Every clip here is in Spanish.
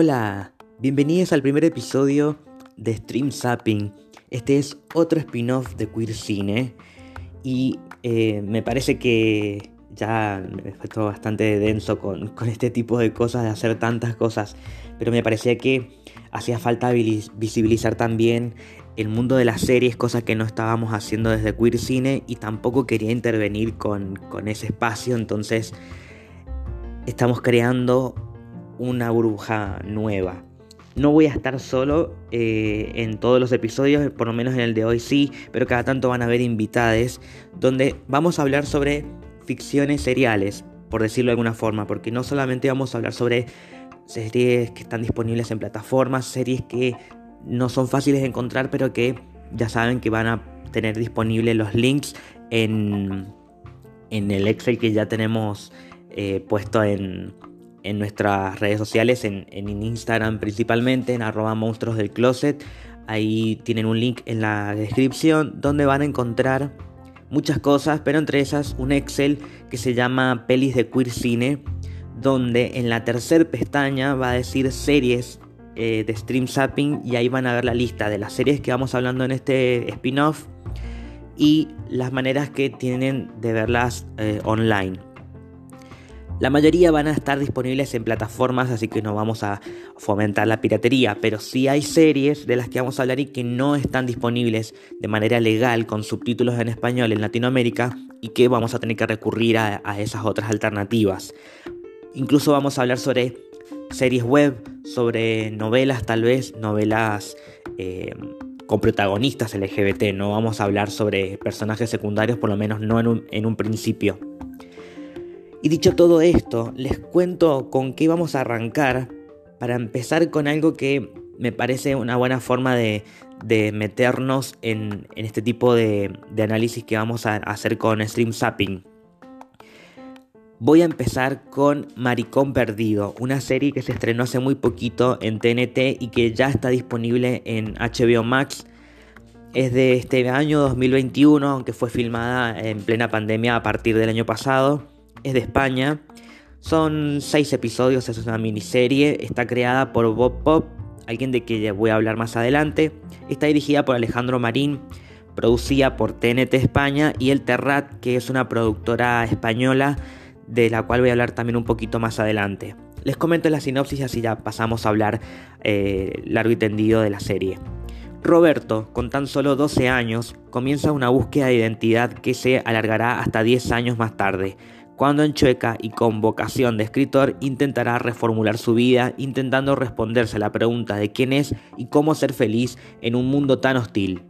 Hola, bienvenidos al primer episodio de Stream Zapping. Este es otro spin-off de Queer Cine y eh, me parece que ya me fue bastante denso con, con, este tipo de cosas, de hacer tantas cosas, pero me parecía que hacía falta visibilizar también el mundo de las series, cosa que no estábamos haciendo desde Queer Cine y tampoco quería intervenir con, con ese espacio, entonces estamos creando una burbuja nueva. No voy a estar solo eh, en todos los episodios, por lo menos en el de hoy sí, pero cada tanto van a haber invitades donde vamos a hablar sobre ficciones seriales, por decirlo de alguna forma, porque no solamente vamos a hablar sobre series que están disponibles en plataformas, series que no son fáciles de encontrar, pero que ya saben que van a tener disponibles los links en, en el Excel que ya tenemos eh, puesto en, en nuestras redes sociales, en, Instagram principalmente, en arroba monstruos del closet. Ahí tienen un link en la descripción donde van a encontrar muchas cosas, pero entre esas un Excel que se llama Pelis de Queer Cine, donde en la tercera pestaña va a decir series eh, de Stream Zapping y ahí van a ver la lista de las series que vamos hablando en este spin-off y las maneras que tienen de verlas eh, online. La mayoría van a estar disponibles en plataformas, así que no vamos a fomentar la piratería, pero sí hay series de las que vamos a hablar y que no están disponibles de manera legal con subtítulos en español en Latinoamérica y que vamos a tener que recurrir a, esas otras alternativas. Incluso vamos a hablar sobre series web, sobre novelas tal vez, novelas eh, con protagonistas LGBT, no vamos a hablar sobre personajes secundarios, por lo menos no en un principio. Y dicho todo esto, les cuento con qué vamos a arrancar para empezar con algo que me parece una buena forma de, meternos en, este tipo de, análisis que vamos a hacer con Stream Zapping. Voy a empezar con Maricón Perdido, una serie que se estrenó hace muy poquito en TNT y que ya está disponible en HBO Max. Es de este año 2021, aunque fue filmada en plena pandemia a partir del año pasado es de España. Son seis episodios, es una miniserie. Está creada por Bob Pop, alguien de que voy a hablar más adelante. Está dirigida por Alejandro Marín, producida por TNT España y El Terrat, que es una productora española de la cual voy a hablar también un poquito más adelante. Les comento la sinopsis y así ya pasamos a hablar eh, largo y tendido de la serie. Roberto, con tan solo 12 años, comienza una búsqueda de identidad que se alargará hasta 10 años más tarde, cuando en Chueca y con vocación de escritor intentará reformular su vida intentando responderse a la pregunta de quién es y cómo ser feliz en un mundo tan hostil.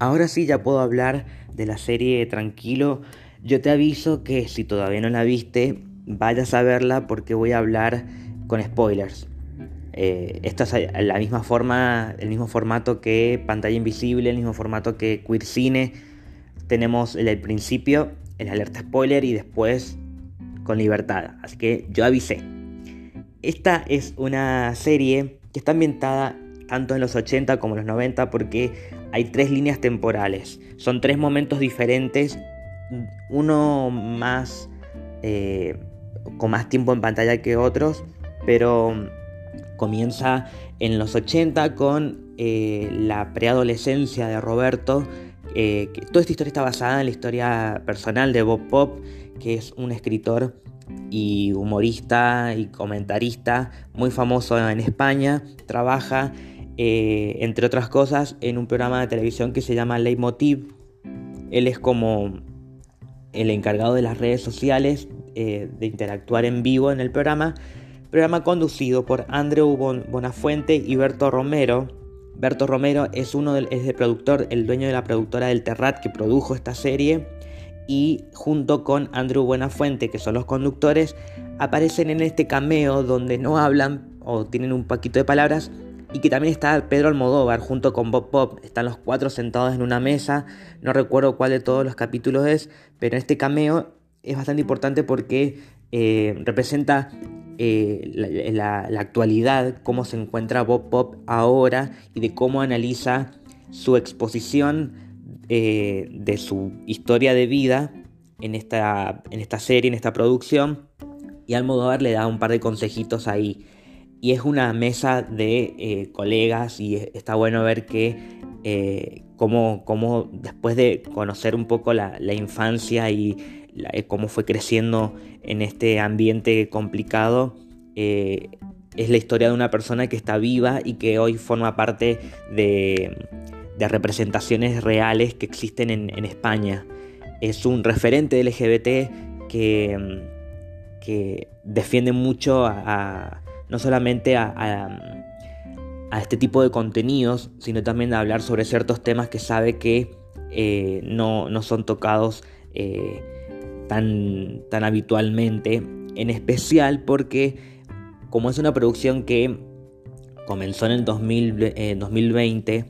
Ahora sí ya puedo hablar de la serie tranquilo. Yo te aviso que si todavía no la viste, vayas a verla porque voy a hablar con spoilers. Eh, esto es la misma forma, el mismo formato que Pantalla Invisible, el mismo formato que Queer Cine. Tenemos el, principio, el alerta spoiler y después con libertad. Así que yo avisé. Esta es una serie que está ambientada tanto en los 80 como en los 90 porque hay tres líneas temporales. Son tres momentos diferentes, uno más eh, con más tiempo en pantalla que otros, pero comienza en los 80 con eh, la preadolescencia de Roberto. Eh, toda esta historia está basada en la historia personal de Bob Pop, que es un escritor y humorista y comentarista muy famoso en España. Trabaja, eh, entre otras cosas, en un programa de televisión que se llama Leitmotiv. Él es como el encargado de las redes sociales eh, de interactuar en vivo en el programa, programa conducido por Andrew Bonafuente y Berto Romero. Berto Romero es uno del, es el productor, el dueño de la productora del Terrat que produjo esta serie y junto con Andrew Buenafuente, que son los conductores, aparecen en este cameo donde no hablan o tienen un poquito de palabras y que también está Pedro Almodóvar junto con Bob Pop. Están los cuatro sentados en una mesa, no recuerdo cuál de todos los capítulos es, pero en este cameo es bastante importante porque eh, representa eh, la, actualidad, cómo se encuentra Bob Pop ahora y de cómo analiza su exposición eh, de su historia de vida en esta, en esta serie, en esta producción. Y Almodóvar le da un par de consejitos ahí. Y es una mesa de colegas y está bueno ver que cómo, después de conocer un poco la, infancia y cómo fue creciendo en este ambiente complicado, eh, es la historia de una persona que está viva y que hoy forma parte de, representaciones reales que existen en, España. Es un referente LGBT que, defiende mucho a, no solamente a, este tipo de contenidos, sino también a hablar sobre ciertos temas que sabe que eh, no, son tocados eh, tan, habitualmente, en especial porque como es una producción que comenzó en el 2020, eh,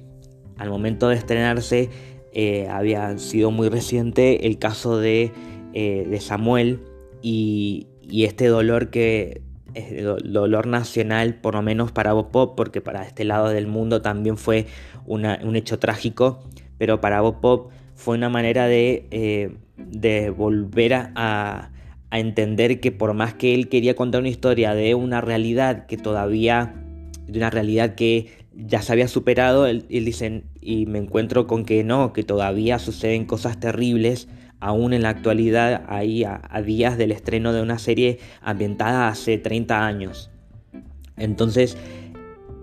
al momento de estrenarse eh, había sido muy reciente el caso de, eh, Samuel y, este dolor que es dolor nacional, por lo menos para Bob Pop, porque para este lado del mundo también fue un hecho trágico, pero para Bob Pop fue una manera de, de volver a, a entender que por más que él quería contar una historia de una realidad que todavía, de una realidad que ya se había superado, él, dice, y me encuentro con que no, que todavía suceden cosas terribles, aún en la actualidad, ahí a, días del estreno de una serie ambientada hace 30 años. Entonces,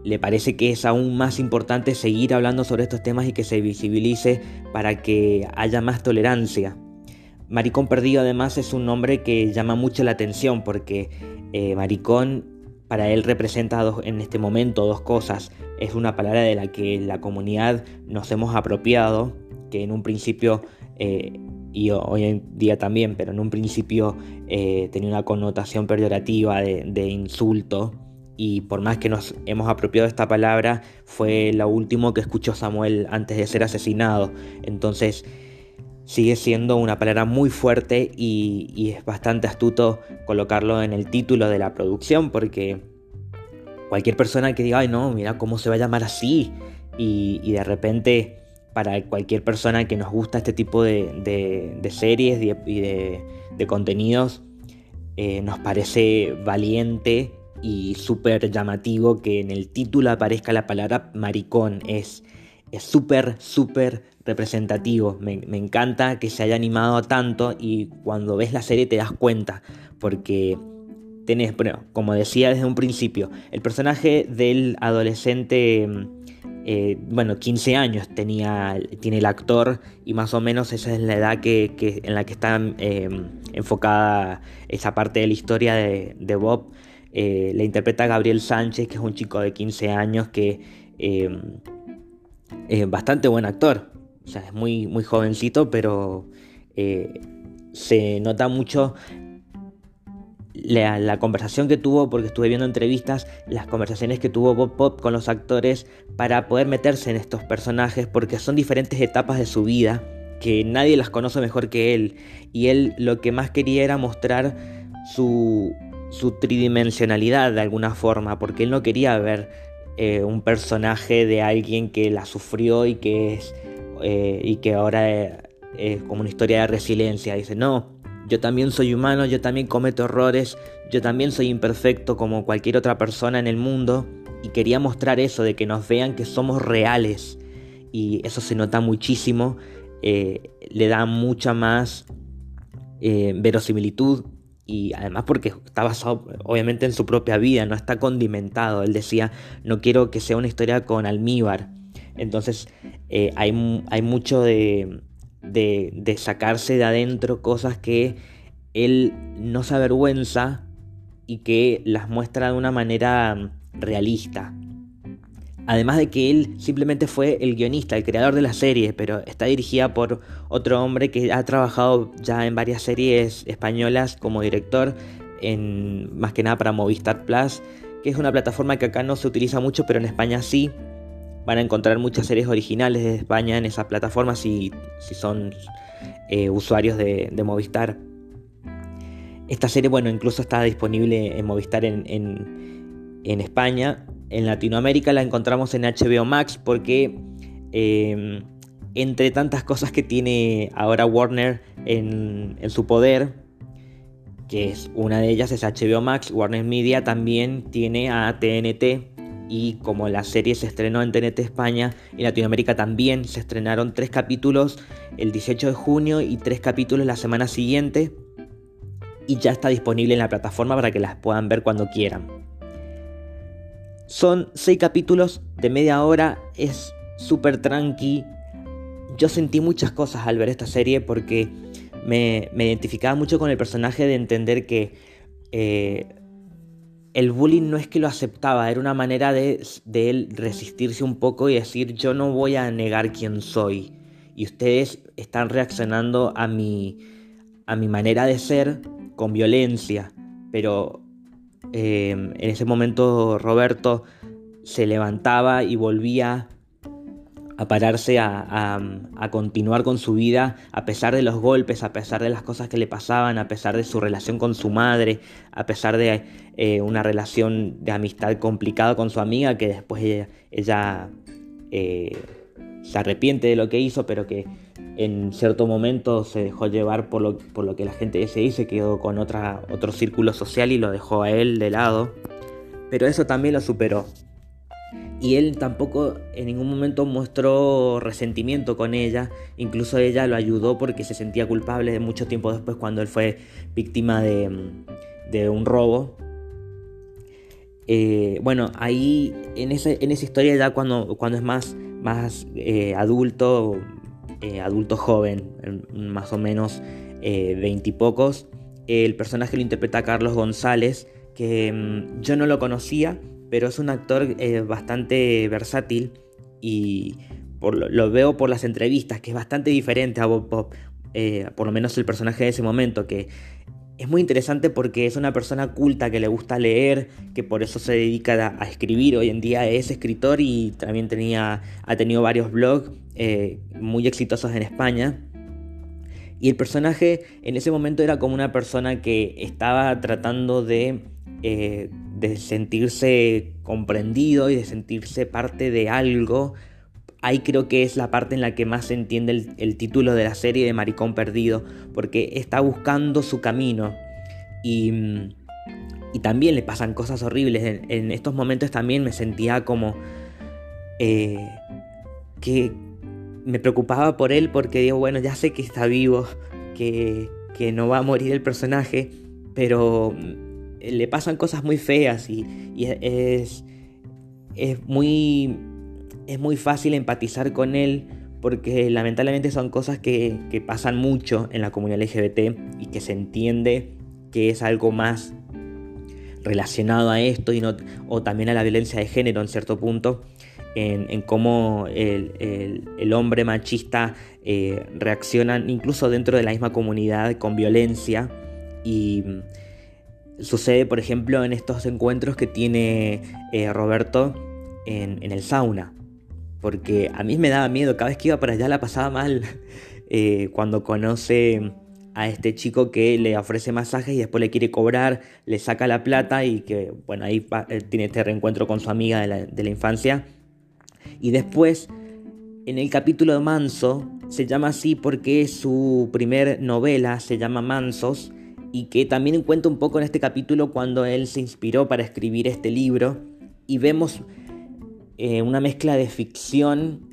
le parece que es aún más importante seguir hablando sobre estos temas y que se visibilice para que haya más tolerancia. Maricón Perdido además es un nombre que llama mucho la atención porque eh, maricón para él representa en este momento dos cosas. Es una palabra de la que la comunidad nos hemos apropiado, que en un principio, eh, y hoy en día también, pero en un principio eh, tenía una connotación peyorativa de insulto. Y por más que nos hemos apropiado esta palabra, fue lo último que escuchó Samuel antes de ser asesinado. Entonces, sigue siendo una palabra muy fuerte y, es bastante astuto colocarlo en el título de la producción porque cualquier persona que diga, ay no, mira cómo se va a llamar así y, de repente para cualquier persona que nos gusta este tipo de, series y de, contenidos, eh, nos parece valiente y súper llamativo que en el título aparezca la palabra maricón. Es súper, súper representativo. Me, encanta que se haya animado tanto y cuando ves la serie te das cuenta. Porque tenés, bueno, como decía desde un principio, el personaje del adolescente, eh, bueno, 15 años tenía, tiene el actor y más o menos esa es la edad que, en la que está eh, enfocada esa parte de la historia de, Bob. Eh, la interpreta Gabriel Sánchez, que es un chico de 15 años que es bastante buen actor. O sea, es muy, muy jovencito, pero eh, se nota mucho la, conversación que tuvo, porque estuve viendo entrevistas, las conversaciones que tuvo Bob Pop con los actores para poder meterse en estos personajes, porque son diferentes etapas de su vida, que nadie las conoce mejor que él. Y él lo que más quería era mostrar su, su tridimensionalidad de alguna forma, porque él no quería ver eh, un personaje de alguien que la sufrió y que es eh, y que ahora es, como una historia de resiliencia. Dice, no, yo también soy humano, yo también cometo errores, yo también soy imperfecto como cualquier otra persona en el mundo. Y quería mostrar eso, de que nos vean que somos reales. Y eso se nota muchísimo, eh, le da mucha más eh, verosimilitud y además porque está basado obviamente en su propia vida, no está condimentado. Él decía, no quiero que sea una historia con almíbar. Entonces eh, hay, mucho de, sacarse de adentro cosas que él no se avergüenza y que las muestra de una manera realista. Además de que él simplemente fue el guionista, el creador de la serie, pero está dirigida por otro hombre que ha trabajado ya en varias series españolas como director, en, más que nada para Movistar Plus, que es una plataforma que acá no se utiliza mucho, pero en España sí. Van a encontrar muchas series originales de España en esa plataforma si, son eh, usuarios de, Movistar. Esta serie, bueno, incluso está disponible en Movistar en, España. En Latinoamérica la encontramos en HBO Max porque em, entre tantas cosas que tiene ahora Warner en, en su poder, que es una de ellas es HBO Max, Warner Media también tiene a TNT y como la serie se estrenó en TNT España, en Latinoamérica también se estrenaron tres capítulos el 18 de junio y tres capítulos la semana siguiente y ya está disponible en la plataforma para que las puedan ver cuando quieran. Son seis capítulos de media hora, es súper tranqui. Yo sentí muchas cosas al ver esta serie porque me, identificaba mucho con el personaje de entender que eh, el bullying no es que lo aceptaba, era una manera de, de, él resistirse un poco y decir yo no voy a negar quién soy. Y ustedes están reaccionando a mi, a mi manera de ser con violencia. Pero eh, en ese momento Roberto se levantaba y volvía a pararse a, continuar con su vida a pesar de los golpes, a pesar de las cosas que le pasaban, a pesar de su relación con su madre, a pesar de eh, una relación de amistad complicada con su amiga que después ella, eh, se arrepiente de lo que hizo, pero que en cierto momento se dejó llevar por lo, por lo que la gente dice se quedó con otra, otro círculo social y lo dejó a él de lado. Pero eso también lo superó y él tampoco en ningún momento mostró resentimiento con ella, incluso ella lo ayudó porque se sentía culpable de mucho tiempo después cuando él fue víctima de, un robo. Eh, bueno, ahí en, ese, en esa historia ya cuando, cuando es más, más eh, adulto, eh, adulto joven, más o menos veintipocos, el personaje lo interpreta Carlos González, que mm, yo no lo conocía, pero es un actor eh, bastante versátil y lo, veo por las entrevistas, que es bastante diferente a Bob Pop, eh, por lo menos el personaje de ese momento, que es muy interesante porque es una persona culta que le gusta leer, que por eso se dedica a, escribir. Hoy en día es escritor y también tenía, ha tenido varios blogs eh, muy exitosos en España. Y el personaje en ese momento era como una persona que estaba tratando de de sentirse comprendido y de sentirse parte de algo. Ahí creo que es la parte en la que más se entiende el, título de la serie de Maricón Perdido, porque está buscando su camino. Y, y también le pasan cosas horribles. En, estos momentos también me sentía como eh, que me preocupaba por él porque digo, bueno, ya sé que está vivo, que, que no va a morir el personaje, pero le pasan cosas muy feas y, es, es, muy, es muy fácil empatizar con él porque lamentablemente son cosas que, pasan mucho en la comunidad LGBT y que se entiende que es algo más relacionado a esto y no, o también a la violencia de género en cierto punto, en, cómo el, hombre machista eh, reacciona incluso dentro de la misma comunidad con violencia y Sucede, por ejemplo, en estos encuentros que tiene eh, Roberto en, el sauna. Porque a mí me daba miedo, cada vez que iba para allá la pasaba mal. Eh, cuando conoce a este chico que le ofrece masajes y después le quiere cobrar, le saca la plata y que, bueno, ahí eh, tiene este reencuentro con su amiga de la, de la infancia. Y después, en el capítulo de Manso, se llama así porque su primer novela se llama Mansos y que también cuenta un poco en este capítulo cuando él se inspiró para escribir este libro y vemos eh, una mezcla de ficción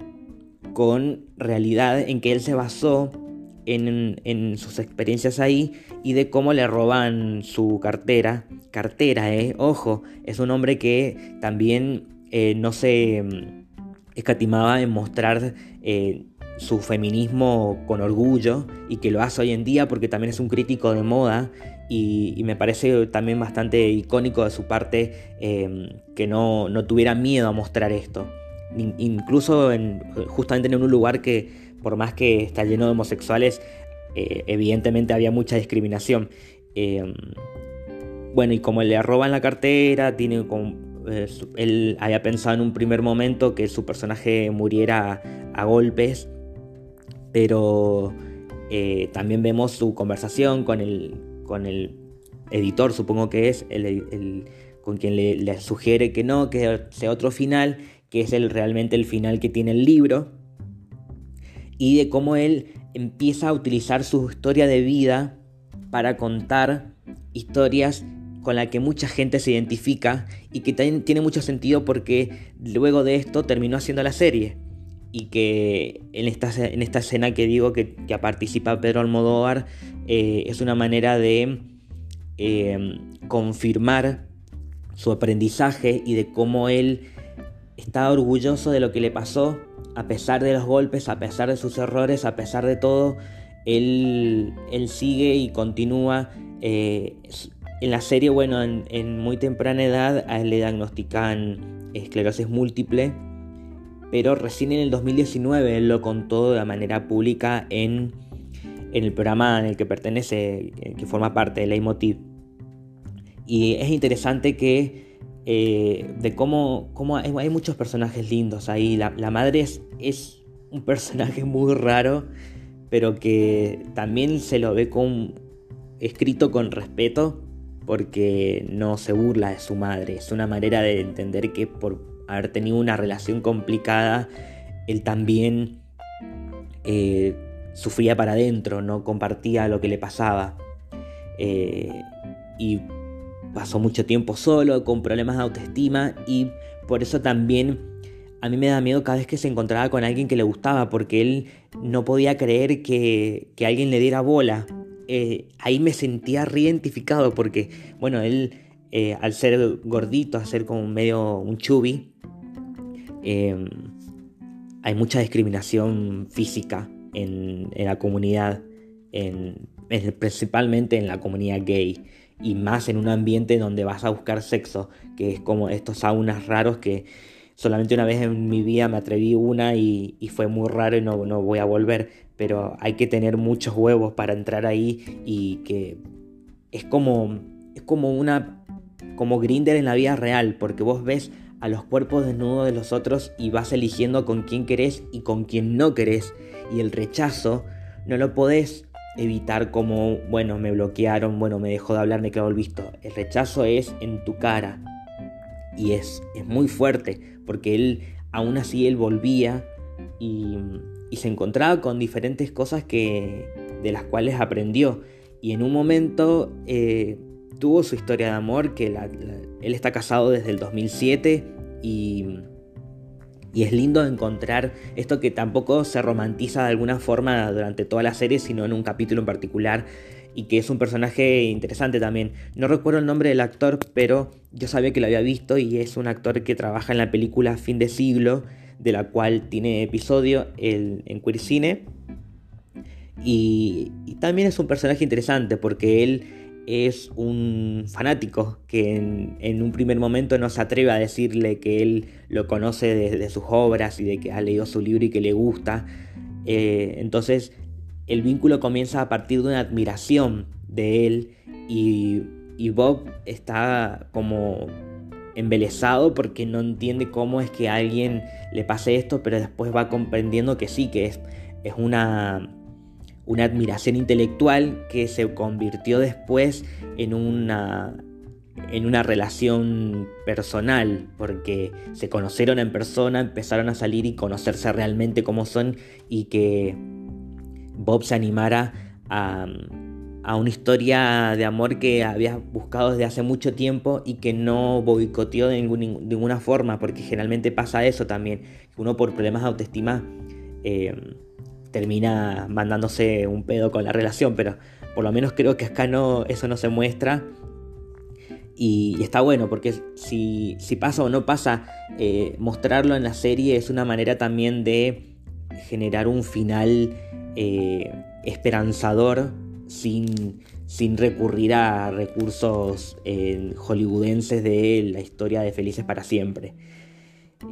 con realidad en que él se basó en, sus experiencias ahí y de cómo le roban su cartera. Cartera, eh, ojo, es un hombre que también eh, no se mm, escatimaba en mostrar eh, su feminismo con orgullo y que lo hace hoy en día porque también es un crítico de moda y, me parece también bastante icónico de su parte em, que no, tuviera miedo a mostrar esto. incluso en, justamente en un lugar que por más que está lleno de homosexuales, eh, evidentemente había mucha discriminación. Em, bueno, y como le roban la cartera, tiene eh, él había pensado en un primer momento que su personaje muriera a golpes pero eh, también vemos su conversación con el, con el editor, supongo que es, el, con quien le, sugiere que no, que sea otro final, que es el, realmente el final que tiene el libro, y de cómo él empieza a utilizar su historia de vida para contar historias con las que mucha gente se identifica y que también tiene mucho sentido porque luego de esto terminó haciendo la serie y que en esta, en esta escena que digo que, participa Pedro Almodóvar eh, es una manera de eh, confirmar su aprendizaje y de cómo él está orgulloso de lo que le pasó, a pesar de los golpes, a pesar de sus errores, a pesar de todo, él, él sigue y continúa. Eh, en la serie, bueno, en, en, muy temprana edad a él le diagnostican esclerosis múltiple pero recién en el 2019 él lo contó de manera pública en, el programa en el que pertenece, que forma parte de Leitmotiv. Y es interesante que eh, de cómo, cómo hay, muchos personajes lindos ahí. La, madre es, es, un personaje muy raro, pero que también se lo ve con, escrito con respeto porque no se burla de su madre. Es una manera de entender que por haber tenido una relación complicada, él también eh, sufría para adentro, no compartía lo que le pasaba. Eh, y pasó mucho tiempo solo, con problemas de autoestima, y por eso también a mí me da miedo cada vez que se encontraba con alguien que le gustaba, porque él no podía creer que, alguien le diera bola. Eh, ahí me sentía reidentificado porque, bueno, él al ser gordito, al ser como medio un chubby, Em, hay mucha discriminación física en, la comunidad, principalmente en la comunidad gay, y más en un ambiente donde vas a buscar sexo, que es como estos saunas raros que solamente una vez en mi vida me atreví una y, fue muy raro y no, no voy a volver, pero hay que tener muchos huevos para entrar ahí y que es como, es como una como grinder en la vida real, porque vos ves a los cuerpos desnudos de los otros y vas eligiendo con quién querés y con quién no querés. Y el rechazo no lo podés evitar como, bueno, me bloquearon, bueno, me dejó de hablar, me quedó el visto. El rechazo es en tu cara. Y es, es muy fuerte, porque él, aún así, él volvía y, se encontraba con diferentes cosas que, de las cuales aprendió. Y en un momento eh, tuvo su historia de amor, que él está casado desde el 2007 y, y, es lindo encontrar esto que tampoco se romantiza de alguna forma durante toda la serie, sino en un capítulo en particular y que es un personaje interesante también. No recuerdo el nombre del actor, pero yo sabía que lo había visto y es un actor que trabaja en la película Fin de Siglo, de la cual tiene episodio en Queer Cine. y también es un personaje interesante porque él es un fanático que en, un primer momento no se atreve a decirle que él lo conoce de, sus obras y de que ha leído su libro y que le gusta. Eh, entonces el vínculo comienza a partir de una admiración de él y, Bob está como embelesado porque no entiende cómo es que a alguien le pase esto, pero después va comprendiendo que sí, que es, es una una admiración intelectual que se convirtió después en una, en una relación personal, porque se conocieron en persona, empezaron a salir y conocerse realmente como son y que Bob se animara a, una historia de amor que había buscado desde hace mucho tiempo y que no boicoteó de, ninguna forma, porque generalmente pasa eso también, uno por problemas de autoestima... Eh, termina mandándose un pedo con la relación, pero por lo menos creo que acá no, eso no se muestra. Y, está bueno, porque si, si, pasa o no pasa, eh, mostrarlo en la serie es una manera también de generar un final eh, esperanzador sin, sin, recurrir a recursos eh, hollywoodenses de la historia de Felices para siempre.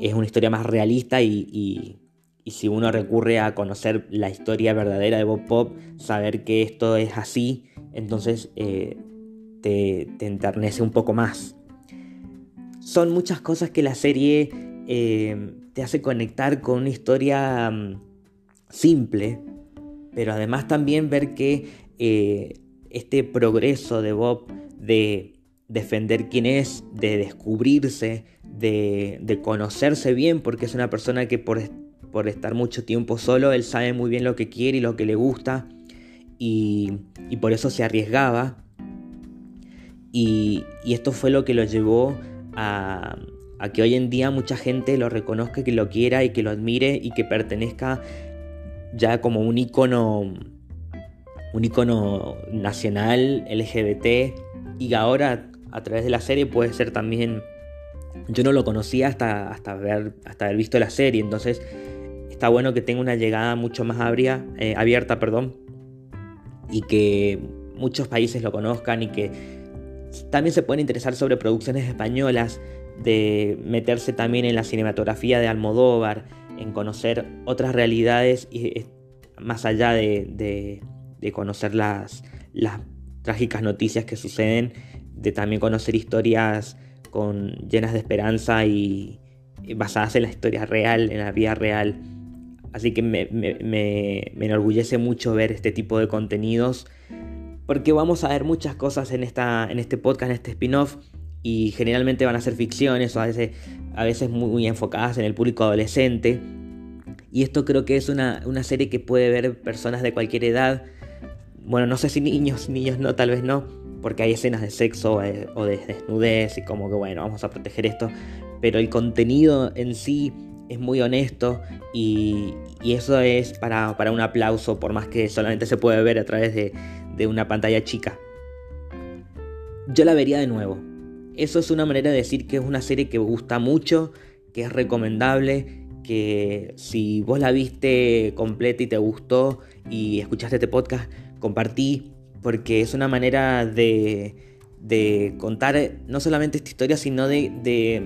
Es una historia más realista y y si uno recurre a conocer la historia verdadera de Bob Pop, saber que esto es así, entonces eh, te, enternece un poco más. Son muchas cosas que la serie eh, te hace conectar con una historia mm, simple, pero además también ver que eh, este progreso de Bob de defender quién es, de descubrirse, de, conocerse bien, porque es una persona que por, por, estar mucho tiempo solo, él sabe muy bien lo que quiere y lo que le gusta, y, por eso se arriesgaba. Y, esto fue lo que lo llevó a, a que hoy en día mucha gente lo reconozca, que lo quiera y que lo admire y que pertenezca ya como un icono un icono nacional LGBT y ahora a través de la serie puede ser también yo no lo conocía hasta, hasta, hasta haber visto la serie entonces está bueno que tenga una llegada mucho más eh, abierta perdón y que muchos países lo conozcan y que también se pueden interesar sobre producciones españolas de meterse también en la cinematografía de Almodóvar en conocer otras realidades y más allá de de conocer las, las trágicas noticias que suceden, de también conocer historias con, llenas de esperanza y, basadas en la historia real, en la vida real. Así que me, me, enorgullece mucho ver este tipo de contenidos porque vamos a ver muchas cosas en, esta, en este podcast, en este spin-off y generalmente van a ser ficciones o a veces, a veces muy, enfocadas en el público adolescente. Y esto creo que es una, una serie que puede ver personas de cualquier edad, bueno, no sé si niños, niños no, tal vez no, porque hay escenas de sexo eh, o de desnudez y como que bueno, vamos a proteger esto, pero el contenido en sí es muy honesto y, eso es para, un aplauso, por más que solamente se puede ver a través de, de una pantalla chica. Yo la vería de nuevo. Eso es una manera de decir que es una serie que gusta mucho, que es recomendable, que si vos la viste completa y te gustó y escuchaste este podcast, compartí, porque es una manera de, de contar no solamente esta historia, sino de,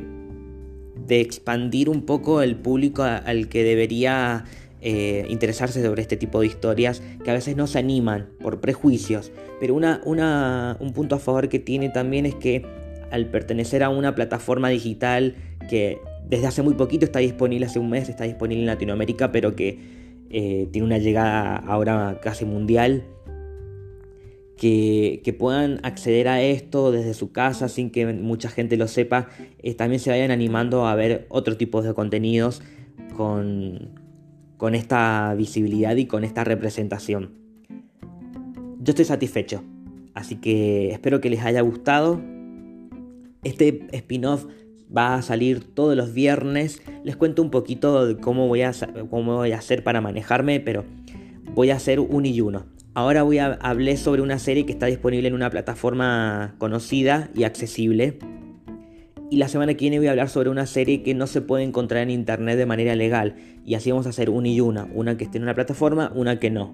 expandir un poco el público al que debería eh, interesarse sobre este tipo de historias, que a veces no se animan por prejuicios. Pero una, una, un punto a favor que tiene también es que al pertenecer a una plataforma digital que desde hace muy poquito está disponible, hace un mes está disponible en Latinoamérica, pero que eh, tiene una llegada ahora casi mundial, que, puedan acceder a esto desde su casa sin que mucha gente lo sepa, eh, también se vayan animando a ver otro tipo de contenidos con, con esta visibilidad y con esta representación. Yo estoy satisfecho, así que espero que les haya gustado. Este spin-off va a salir todos los viernes. Les cuento un poquito de cómo voy a, cómo voy a hacer para manejarme, pero voy a hacer un y uno. Ahora voy a hablar sobre una serie que está disponible en una plataforma conocida y accesible. Y la semana que viene voy a hablar sobre una serie que no se puede encontrar en internet de manera legal. Y así vamos a hacer una y una. Una que esté en una plataforma, una que no.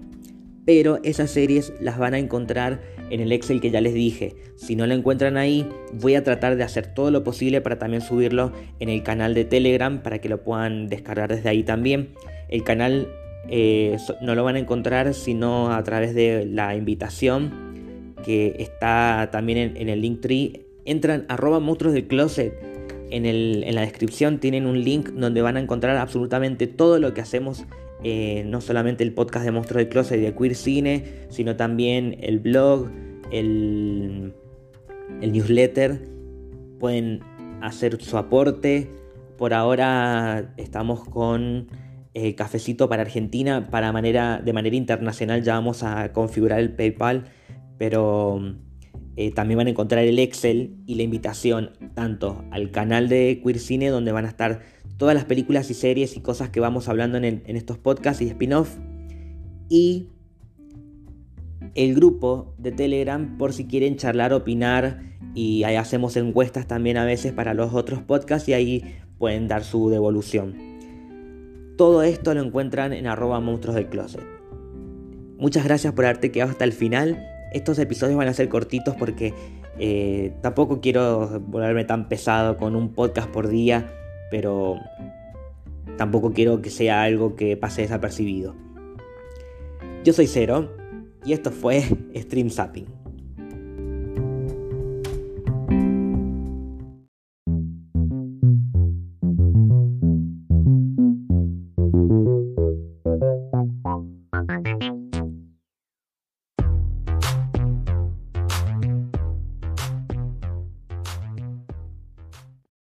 Pero esas series las van a encontrar en el Excel que ya les dije. Si no la encuentran ahí, voy a tratar de hacer todo lo posible para también subirlo en el canal de Telegram para que lo puedan descargar desde ahí también. El canal eh, no lo van a encontrar sino a través de la invitación que está también en, el link tree. Entran arroba monstruos del closet. En, en, la descripción tienen un link donde van a encontrar absolutamente todo lo que hacemos. Eh, no solamente el podcast de Monstruos del Closet y de Queer Cine, sino también el blog, el, el newsletter. Pueden hacer su aporte. Por ahora estamos con eh, cafecito para Argentina para manera, de manera internacional ya vamos a configurar el PayPal, pero eh, también van a encontrar el Excel y la invitación tanto al canal de Queer Cine donde van a estar todas las películas y series y cosas que vamos hablando en, en estos podcasts y spin-off y el grupo de Telegram por si quieren charlar, opinar y ahí hacemos encuestas también a veces para los otros podcasts y ahí pueden dar su devolución. Todo esto lo encuentran en arroba monstruos del closet. Muchas gracias por haberte quedado hasta el final. Estos episodios van a ser cortitos porque eh, tampoco quiero volverme tan pesado con un podcast por día, pero tampoco quiero que sea algo que pase desapercibido. Yo soy Cero y esto fue Stream Zapping.